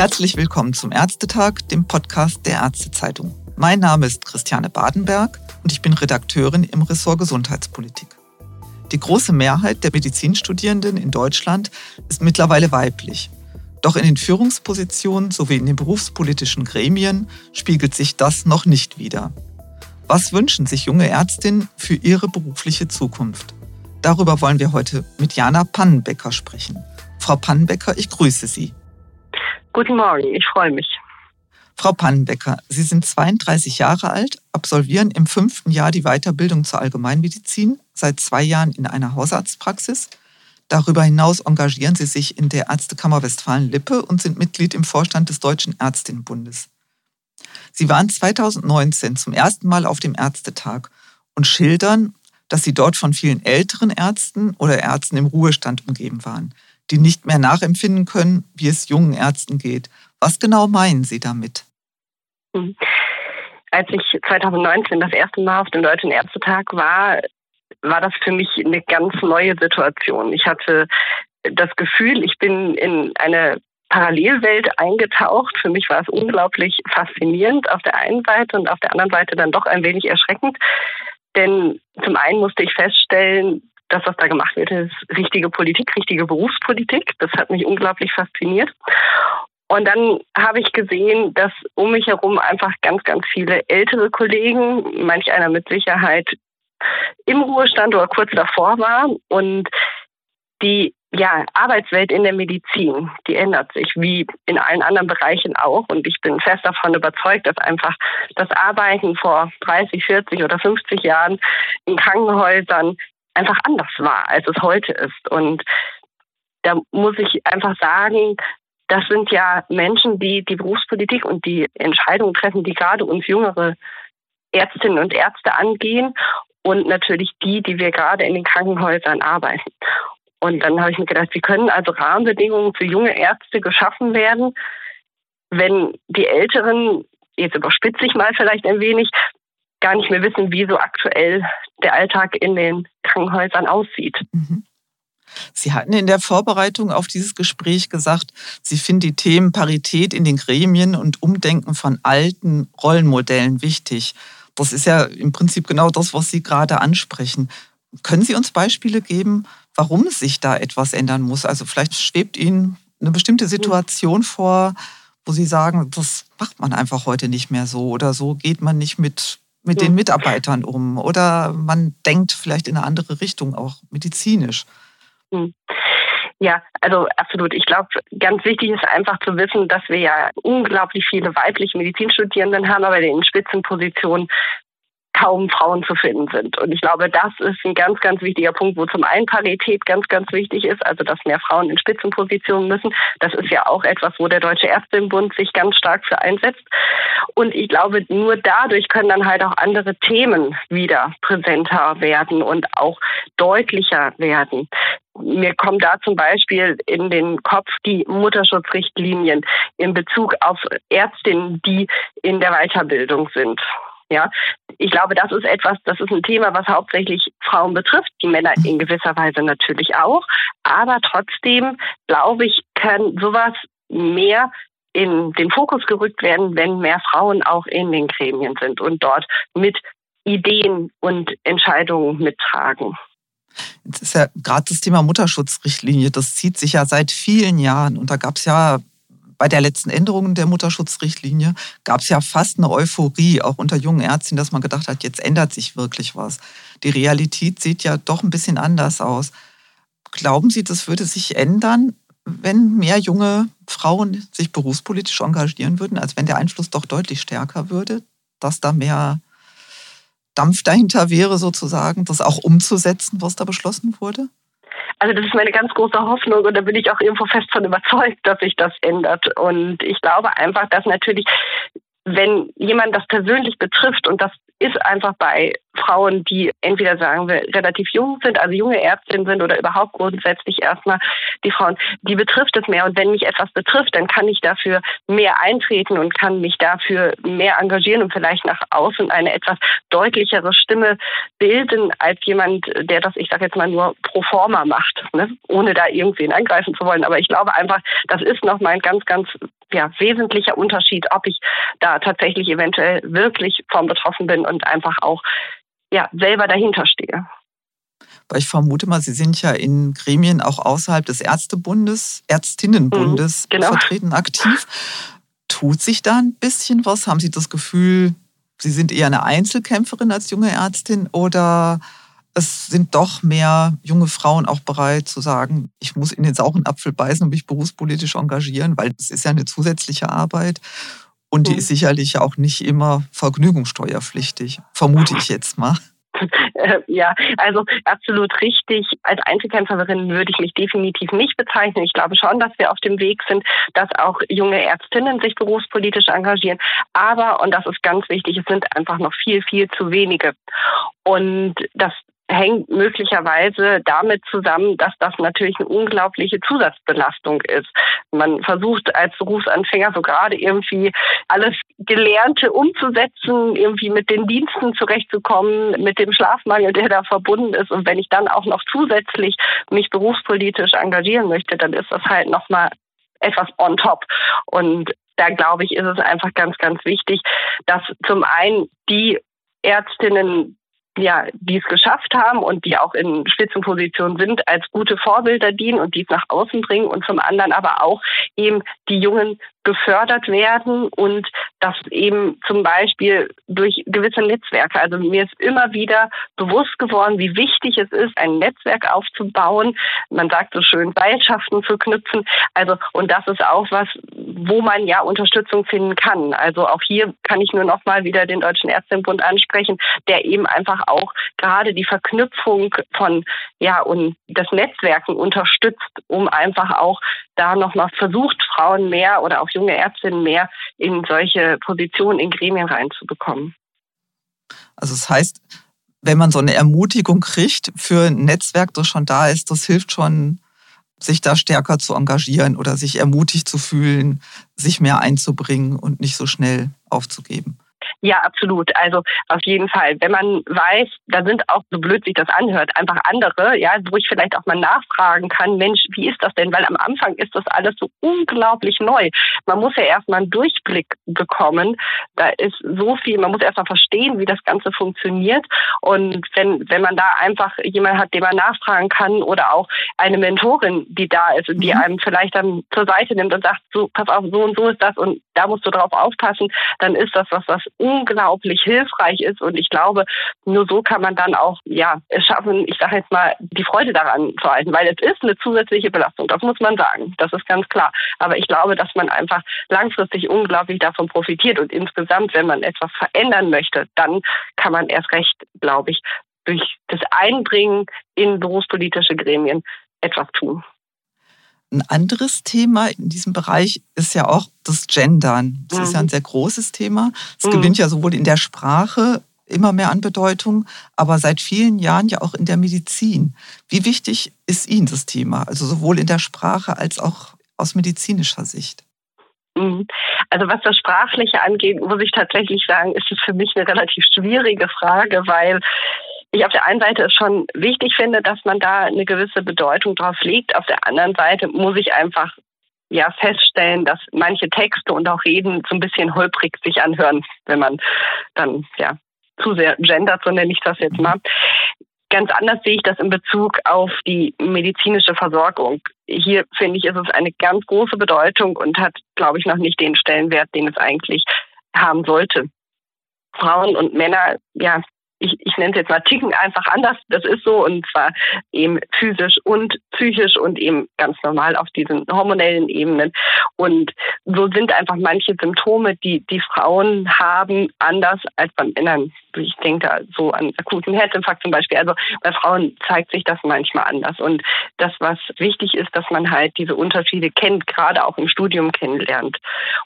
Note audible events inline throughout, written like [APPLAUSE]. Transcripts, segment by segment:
Herzlich willkommen zum Ärztetag, dem Podcast der Ärztezeitung. Mein Name ist Christiane Badenberg und ich bin Redakteurin im Ressort Gesundheitspolitik. Die große Mehrheit der Medizinstudierenden in Deutschland ist mittlerweile weiblich. Doch in den Führungspositionen sowie in den berufspolitischen Gremien spiegelt sich das noch nicht wider. Was wünschen sich junge Ärztinnen für ihre berufliche Zukunft? Darüber wollen wir heute mit Jana Pannenbecker sprechen. Frau Pannenbecker, ich grüße Sie. Guten Morgen, ich freue mich. Frau Pannenbecker, Sie sind 32 Jahre alt, absolvieren im fünften Jahr die Weiterbildung zur Allgemeinmedizin, seit zwei Jahren in einer Hausarztpraxis. Darüber hinaus engagieren Sie sich in der Ärztekammer Westfalen-Lippe und sind Mitglied im Vorstand des Deutschen Ärztinnenbundes. Sie waren 2019 zum ersten Mal auf dem Ärztetag und schildern, dass Sie dort von vielen älteren Ärzten oder Ärzten im Ruhestand umgeben waren die nicht mehr nachempfinden können, wie es jungen Ärzten geht. Was genau meinen Sie damit? Hm. Als ich 2019 das erste Mal auf dem Deutschen Ärztetag war, war das für mich eine ganz neue Situation. Ich hatte das Gefühl, ich bin in eine Parallelwelt eingetaucht. Für mich war es unglaublich faszinierend auf der einen Seite und auf der anderen Seite dann doch ein wenig erschreckend. Denn zum einen musste ich feststellen, das, was da gemacht wird, ist richtige Politik, richtige Berufspolitik. Das hat mich unglaublich fasziniert. Und dann habe ich gesehen, dass um mich herum einfach ganz, ganz viele ältere Kollegen, manch einer mit Sicherheit im Ruhestand oder kurz davor war. Und die ja, Arbeitswelt in der Medizin, die ändert sich, wie in allen anderen Bereichen auch. Und ich bin fest davon überzeugt, dass einfach das Arbeiten vor 30, 40 oder 50 Jahren in Krankenhäusern einfach anders war, als es heute ist. Und da muss ich einfach sagen, das sind ja Menschen, die die Berufspolitik und die Entscheidungen treffen, die gerade uns jüngere Ärztinnen und Ärzte angehen und natürlich die, die wir gerade in den Krankenhäusern arbeiten. Und dann habe ich mir gedacht, wie können also Rahmenbedingungen für junge Ärzte geschaffen werden, wenn die Älteren, jetzt überspitze ich mal vielleicht ein wenig, gar nicht mehr wissen, wie so aktuell der Alltag in den Krankenhäusern aussieht. Mhm. Sie hatten in der Vorbereitung auf dieses Gespräch gesagt, Sie finden die Themen Parität in den Gremien und Umdenken von alten Rollenmodellen wichtig. Das ist ja im Prinzip genau das, was Sie gerade ansprechen. Können Sie uns Beispiele geben, warum sich da etwas ändern muss? Also vielleicht schwebt Ihnen eine bestimmte Situation vor, wo Sie sagen, das macht man einfach heute nicht mehr so oder so geht man nicht mit mit den Mitarbeitern um? Oder man denkt vielleicht in eine andere Richtung, auch medizinisch. Hm. Ja, also absolut. Ich glaube, ganz wichtig ist einfach zu wissen, dass wir ja unglaublich viele weibliche Medizinstudierenden haben, aber in den Spitzenpositionen kaum Frauen zu finden sind. Und ich glaube, das ist ein ganz, ganz wichtiger Punkt, wo zum einen Parität ganz, ganz wichtig ist, also dass mehr Frauen in Spitzenpositionen müssen. Das ist ja auch etwas, wo der Deutsche Ärztinnenbund sich ganz stark für einsetzt. Und ich glaube, nur dadurch können dann halt auch andere Themen wieder präsenter werden und auch deutlicher werden. Mir kommt da zum Beispiel in den Kopf die Mutterschutzrichtlinien in Bezug auf Ärztinnen, die in der Weiterbildung sind. Ja, ich glaube, das ist etwas, das ist ein Thema, was hauptsächlich Frauen betrifft, die Männer in gewisser Weise natürlich auch. Aber trotzdem, glaube ich, kann sowas mehr in den Fokus gerückt werden, wenn mehr Frauen auch in den Gremien sind und dort mit Ideen und Entscheidungen mittragen. Jetzt ist ja gerade das Thema Mutterschutzrichtlinie, das zieht sich ja seit vielen Jahren. Und da gab es ja bei der letzten Änderung der Mutterschutzrichtlinie gab es ja fast eine Euphorie, auch unter jungen Ärzten, dass man gedacht hat, jetzt ändert sich wirklich was. Die Realität sieht ja doch ein bisschen anders aus. Glauben Sie, das würde sich ändern, wenn mehr junge Frauen sich berufspolitisch engagieren würden, als wenn der Einfluss doch deutlich stärker würde, dass da mehr Dampf dahinter wäre, sozusagen, das auch umzusetzen, was da beschlossen wurde? Also das ist meine ganz große Hoffnung und da bin ich auch irgendwo fest von überzeugt, dass sich das ändert. Und ich glaube einfach, dass natürlich, wenn jemand das persönlich betrifft und das ist einfach bei Frauen, die entweder sagen wir relativ jung sind, also junge Ärztinnen sind oder überhaupt grundsätzlich erstmal die Frauen, die betrifft es mehr. Und wenn mich etwas betrifft, dann kann ich dafür mehr eintreten und kann mich dafür mehr engagieren und vielleicht nach außen eine etwas deutlichere Stimme bilden als jemand, der das, ich sage jetzt mal nur pro forma macht, ne? ohne da irgendwen angreifen zu wollen. Aber ich glaube einfach, das ist nochmal ein ganz, ganz ja, wesentlicher Unterschied, ob ich da tatsächlich eventuell wirklich von betroffen bin und einfach auch ja, selber dahinter stehe. Weil ich vermute mal, Sie sind ja in Gremien auch außerhalb des Ärztebundes, Ärztinnenbundes mhm, genau. vertreten, aktiv. Tut sich da ein bisschen was? Haben Sie das Gefühl, Sie sind eher eine Einzelkämpferin als junge Ärztin oder es sind doch mehr junge Frauen auch bereit zu sagen, ich muss in den sauren Apfel beißen und mich berufspolitisch engagieren, weil das ist ja eine zusätzliche Arbeit und die mhm. ist sicherlich auch nicht immer vergnügungssteuerpflichtig, vermute ich jetzt mal. [LAUGHS] Ja, also absolut richtig. Als Einzelkämpferin würde ich mich definitiv nicht bezeichnen. Ich glaube schon, dass wir auf dem Weg sind, dass auch junge Ärztinnen sich berufspolitisch engagieren. Aber, und das ist ganz wichtig, es sind einfach noch viel, viel zu wenige. Und das hängt möglicherweise damit zusammen, dass das natürlich eine unglaubliche Zusatzbelastung ist. Man versucht als Berufsanfänger so gerade irgendwie alles Gelernte umzusetzen, irgendwie mit den Diensten zurechtzukommen, mit dem Schlafmangel, der da verbunden ist. Und wenn ich dann auch noch zusätzlich mich berufspolitisch engagieren möchte, dann ist das halt nochmal etwas on top. Und da glaube ich, ist es einfach ganz, ganz wichtig, dass zum einen die Ärztinnen ja, die es geschafft haben und die auch in Spitzenpositionen sind, als gute Vorbilder dienen und dies nach außen bringen und zum anderen aber auch eben die jungen gefördert werden und das eben zum Beispiel durch gewisse Netzwerke. Also mir ist immer wieder bewusst geworden, wie wichtig es ist, ein Netzwerk aufzubauen. Man sagt so schön, Seilschaften zu knüpfen. Also, und das ist auch was, wo man ja Unterstützung finden kann. Also auch hier kann ich nur noch mal wieder den Deutschen Ärztinnenbund ansprechen, der eben einfach auch gerade die Verknüpfung von, ja, und das Netzwerken unterstützt, um einfach auch da noch mal versucht, Frauen mehr oder auch junge Ärztinnen mehr in solche Positionen in Gremien reinzubekommen. Also das heißt, wenn man so eine Ermutigung kriegt für ein Netzwerk, das schon da ist, das hilft schon, sich da stärker zu engagieren oder sich ermutigt zu fühlen, sich mehr einzubringen und nicht so schnell aufzugeben. Ja, absolut. Also auf jeden Fall. Wenn man weiß, da sind auch, so blöd sich das anhört, einfach andere, ja, wo ich vielleicht auch mal nachfragen kann, Mensch, wie ist das denn? Weil am Anfang ist das alles so unglaublich neu. Man muss ja erstmal einen Durchblick bekommen. Da ist so viel, man muss erstmal verstehen, wie das Ganze funktioniert. Und wenn, wenn man da einfach jemanden hat, den man nachfragen kann oder auch eine Mentorin, die da ist und die mhm. einem vielleicht dann zur Seite nimmt und sagt, so, pass auf, so und so ist das und da musst du drauf aufpassen, dann ist das was, was unglaublich hilfreich ist. Und ich glaube, nur so kann man dann auch ja es schaffen, ich sage jetzt mal, die Freude daran zu halten, weil es ist eine zusätzliche Belastung, das muss man sagen. Das ist ganz klar. Aber ich glaube, dass man einfach langfristig unglaublich davon profitiert. Und insgesamt, wenn man etwas verändern möchte, dann kann man erst recht, glaube ich, durch das Einbringen in berufspolitische Gremien etwas tun. Ein anderes Thema in diesem Bereich ist ja auch das Gendern. Das mhm. ist ja ein mhm. sehr großes Thema. Es mhm. gewinnt ja sowohl in der Sprache immer mehr an Bedeutung, aber seit vielen Jahren ja auch in der Medizin. Wie wichtig ist Ihnen das Thema? Also sowohl in der Sprache als auch aus medizinischer Sicht? Mhm. Also was das Sprachliche angeht, muss ich tatsächlich sagen, ist es für mich eine relativ schwierige Frage, weil ich auf der einen Seite es schon wichtig finde, dass man da eine gewisse Bedeutung drauf legt. Auf der anderen Seite muss ich einfach ja feststellen, dass manche Texte und auch Reden so ein bisschen holprig sich anhören, wenn man dann ja zu sehr gendert, so nenne ich das jetzt mal. Ganz anders sehe ich das in Bezug auf die medizinische Versorgung. Hier finde ich, ist es eine ganz große Bedeutung und hat, glaube ich, noch nicht den Stellenwert, den es eigentlich haben sollte. Frauen und Männer, ja, ich, ich nenne es jetzt mal Ticken einfach anders. Das ist so und zwar eben physisch und psychisch und eben ganz normal auf diesen hormonellen Ebenen. Und so sind einfach manche Symptome, die die Frauen haben, anders als bei Männern. Ich denke da so an akuten Herzinfarkt zum Beispiel. Also bei Frauen zeigt sich das manchmal anders. Und das, was wichtig ist, dass man halt diese Unterschiede kennt, gerade auch im Studium kennenlernt.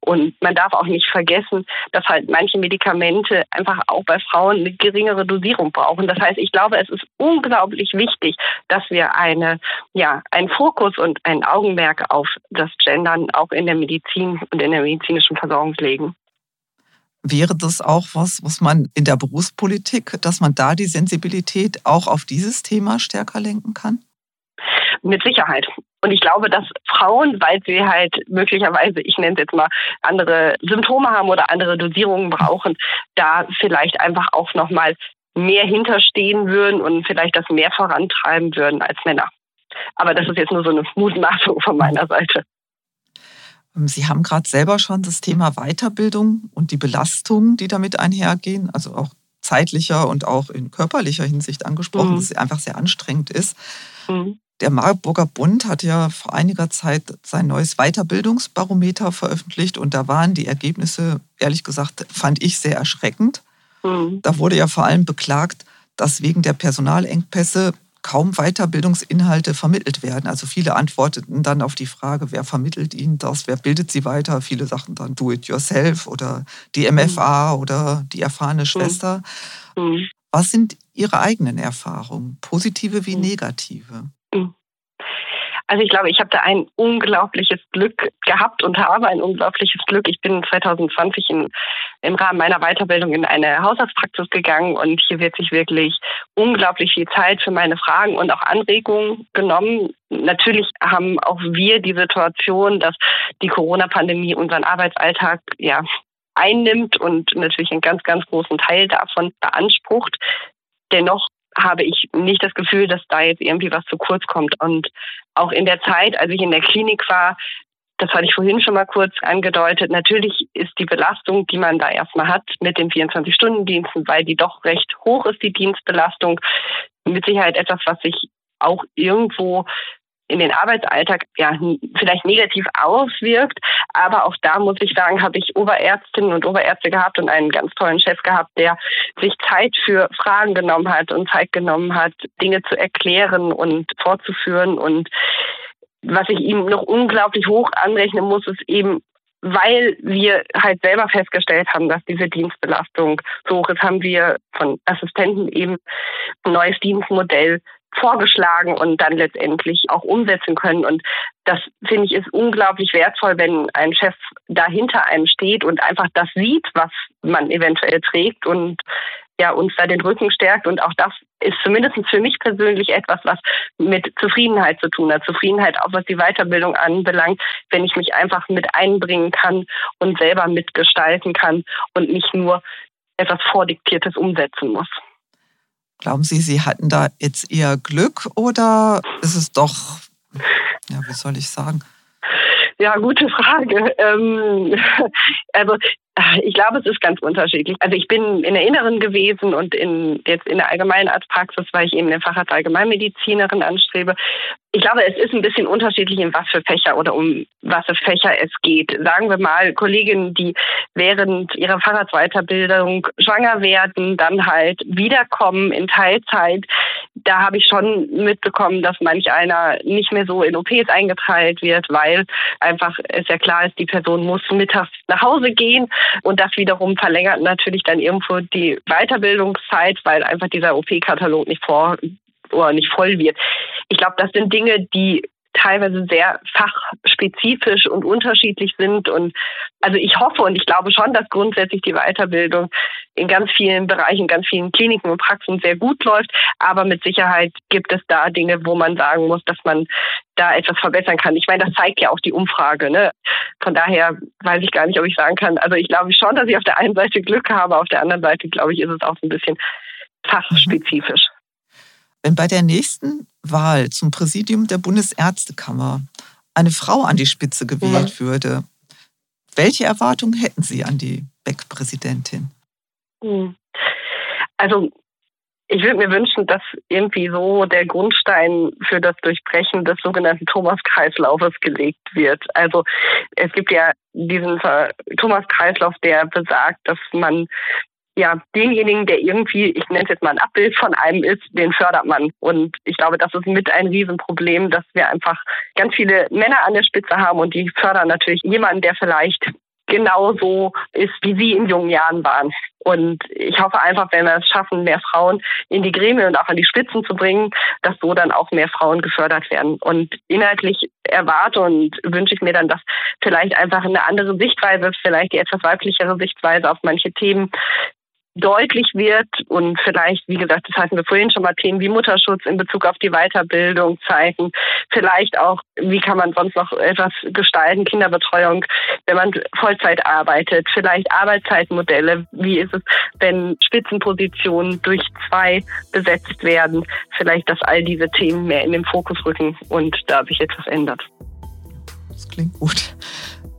Und man darf auch nicht vergessen, dass halt manche Medikamente einfach auch bei Frauen eine geringere Dosierung brauchen. Das heißt, ich glaube, es ist unglaublich wichtig, dass wir eine, ja, einen Fokus und ein Augenmerk auf das Gendern auch in der Medizin und in der medizinischen Versorgung legen. Wäre das auch was, was man in der Berufspolitik, dass man da die Sensibilität auch auf dieses Thema stärker lenken kann? mit Sicherheit. Und ich glaube, dass Frauen, weil sie halt möglicherweise, ich nenne es jetzt mal, andere Symptome haben oder andere Dosierungen brauchen, da vielleicht einfach auch nochmal mehr hinterstehen würden und vielleicht das mehr vorantreiben würden als Männer. Aber das ist jetzt nur so eine Mutmaßung von meiner Seite. Ähm, Sie haben gerade selber schon das Thema Weiterbildung und die Belastungen, die damit einhergehen, also auch zeitlicher und auch in körperlicher Hinsicht angesprochen, mhm. dass es einfach sehr anstrengend ist. Mhm. Der Marburger Bund hat ja vor einiger Zeit sein neues Weiterbildungsbarometer veröffentlicht und da waren die Ergebnisse, ehrlich gesagt, fand ich sehr erschreckend. Mhm. Da wurde ja vor allem beklagt, dass wegen der Personalengpässe kaum Weiterbildungsinhalte vermittelt werden. Also viele antworteten dann auf die Frage, wer vermittelt ihnen das, wer bildet sie weiter. Viele sagten dann do it yourself oder die MFA mhm. oder die erfahrene mhm. Schwester. Mhm. Was sind Ihre eigenen Erfahrungen, positive wie mhm. negative? Also ich glaube, ich habe da ein unglaubliches Glück gehabt und habe ein unglaubliches Glück. Ich bin 2020 in, im Rahmen meiner Weiterbildung in eine Hausarztpraxis gegangen und hier wird sich wirklich unglaublich viel Zeit für meine Fragen und auch Anregungen genommen. Natürlich haben auch wir die Situation, dass die Corona-Pandemie unseren Arbeitsalltag ja einnimmt und natürlich einen ganz, ganz großen Teil davon beansprucht. Dennoch habe ich nicht das Gefühl, dass da jetzt irgendwie was zu kurz kommt. Und auch in der Zeit, als ich in der Klinik war, das hatte ich vorhin schon mal kurz angedeutet, natürlich ist die Belastung, die man da erstmal hat mit den 24-Stunden-Diensten, weil die doch recht hoch ist, die Dienstbelastung, mit Sicherheit etwas, was sich auch irgendwo in den Arbeitsalltag ja vielleicht negativ auswirkt. Aber auch da muss ich sagen, habe ich Oberärztinnen und Oberärzte gehabt und einen ganz tollen Chef gehabt, der sich Zeit für Fragen genommen hat und Zeit genommen hat, Dinge zu erklären und fortzuführen. Und was ich ihm noch unglaublich hoch anrechnen muss, ist eben weil wir halt selber festgestellt haben, dass diese Dienstbelastung so hoch ist, haben wir von Assistenten eben ein neues Dienstmodell vorgeschlagen und dann letztendlich auch umsetzen können. Und das finde ich ist unglaublich wertvoll, wenn ein Chef da hinter einem steht und einfach das sieht, was man eventuell trägt und ja, uns da den Rücken stärkt. Und auch das ist zumindest für mich persönlich etwas, was mit Zufriedenheit zu tun hat. Zufriedenheit auch was die Weiterbildung anbelangt, wenn ich mich einfach mit einbringen kann und selber mitgestalten kann und nicht nur etwas Vordiktiertes umsetzen muss. Glauben Sie, Sie hatten da jetzt eher Glück oder ist es doch, ja, wie soll ich sagen? Ja, gute Frage. Ähm, [LAUGHS] also ich glaube, es ist ganz unterschiedlich. Also ich bin in der Inneren gewesen und in, jetzt in der Allgemeinarztpraxis, weil ich eben den Facharzt Allgemeinmedizinerin anstrebe. Ich glaube, es ist ein bisschen unterschiedlich, in was für Fächer oder um was für Fächer es geht. Sagen wir mal, Kolleginnen, die während ihrer Fahrradsweiterbildung schwanger werden, dann halt wiederkommen in Teilzeit. Da habe ich schon mitbekommen, dass manch einer nicht mehr so in OPs eingeteilt wird, weil einfach es ja klar ist, die Person muss mittags nach Hause gehen und das wiederum verlängert natürlich dann irgendwo die Weiterbildungszeit, weil einfach dieser OP-Katalog nicht vor oder nicht voll wird. Ich glaube, das sind Dinge, die teilweise sehr fachspezifisch und unterschiedlich sind. Und also ich hoffe und ich glaube schon, dass grundsätzlich die Weiterbildung in ganz vielen Bereichen, ganz vielen Kliniken und Praxen sehr gut läuft. Aber mit Sicherheit gibt es da Dinge, wo man sagen muss, dass man da etwas verbessern kann. Ich meine, das zeigt ja auch die Umfrage. Ne? Von daher weiß ich gar nicht, ob ich sagen kann. Also ich glaube schon, dass ich auf der einen Seite Glück habe, auf der anderen Seite glaube ich, ist es auch so ein bisschen fachspezifisch. Wenn bei der nächsten Wahl zum Präsidium der Bundesärztekammer eine Frau an die Spitze gewählt mhm. würde, welche Erwartungen hätten Sie an die Beck-Präsidentin? Mhm. Also ich würde mir wünschen, dass irgendwie so der Grundstein für das Durchbrechen des sogenannten Thomas-Kreislaufes gelegt wird. Also es gibt ja diesen Thomas-Kreislauf, der besagt, dass man ja, denjenigen, der irgendwie, ich nenne es jetzt mal ein Abbild von einem ist, den fördert man. Und ich glaube, das ist mit ein Riesenproblem, dass wir einfach ganz viele Männer an der Spitze haben und die fördern natürlich jemanden, der vielleicht genauso ist, wie sie in jungen Jahren waren. Und ich hoffe einfach, wenn wir es schaffen, mehr Frauen in die Gremien und auch an die Spitzen zu bringen, dass so dann auch mehr Frauen gefördert werden. Und inhaltlich erwarte und wünsche ich mir dann, dass vielleicht einfach eine andere Sichtweise, vielleicht die etwas weiblichere Sichtweise auf manche Themen deutlich wird und vielleicht, wie gesagt, das hatten wir vorhin schon mal Themen wie Mutterschutz in Bezug auf die Weiterbildung zeigen, vielleicht auch, wie kann man sonst noch etwas gestalten, Kinderbetreuung, wenn man Vollzeit arbeitet, vielleicht Arbeitszeitmodelle, wie ist es, wenn Spitzenpositionen durch zwei besetzt werden, vielleicht, dass all diese Themen mehr in den Fokus rücken und da sich etwas ändert. Das klingt gut.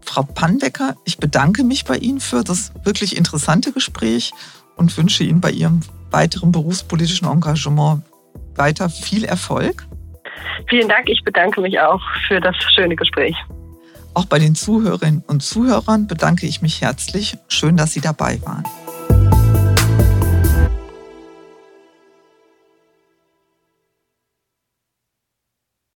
Frau Panbecker, ich bedanke mich bei Ihnen für das wirklich interessante Gespräch und wünsche Ihnen bei Ihrem weiteren berufspolitischen Engagement weiter viel Erfolg. Vielen Dank. Ich bedanke mich auch für das schöne Gespräch. Auch bei den Zuhörerinnen und Zuhörern bedanke ich mich herzlich. Schön, dass Sie dabei waren.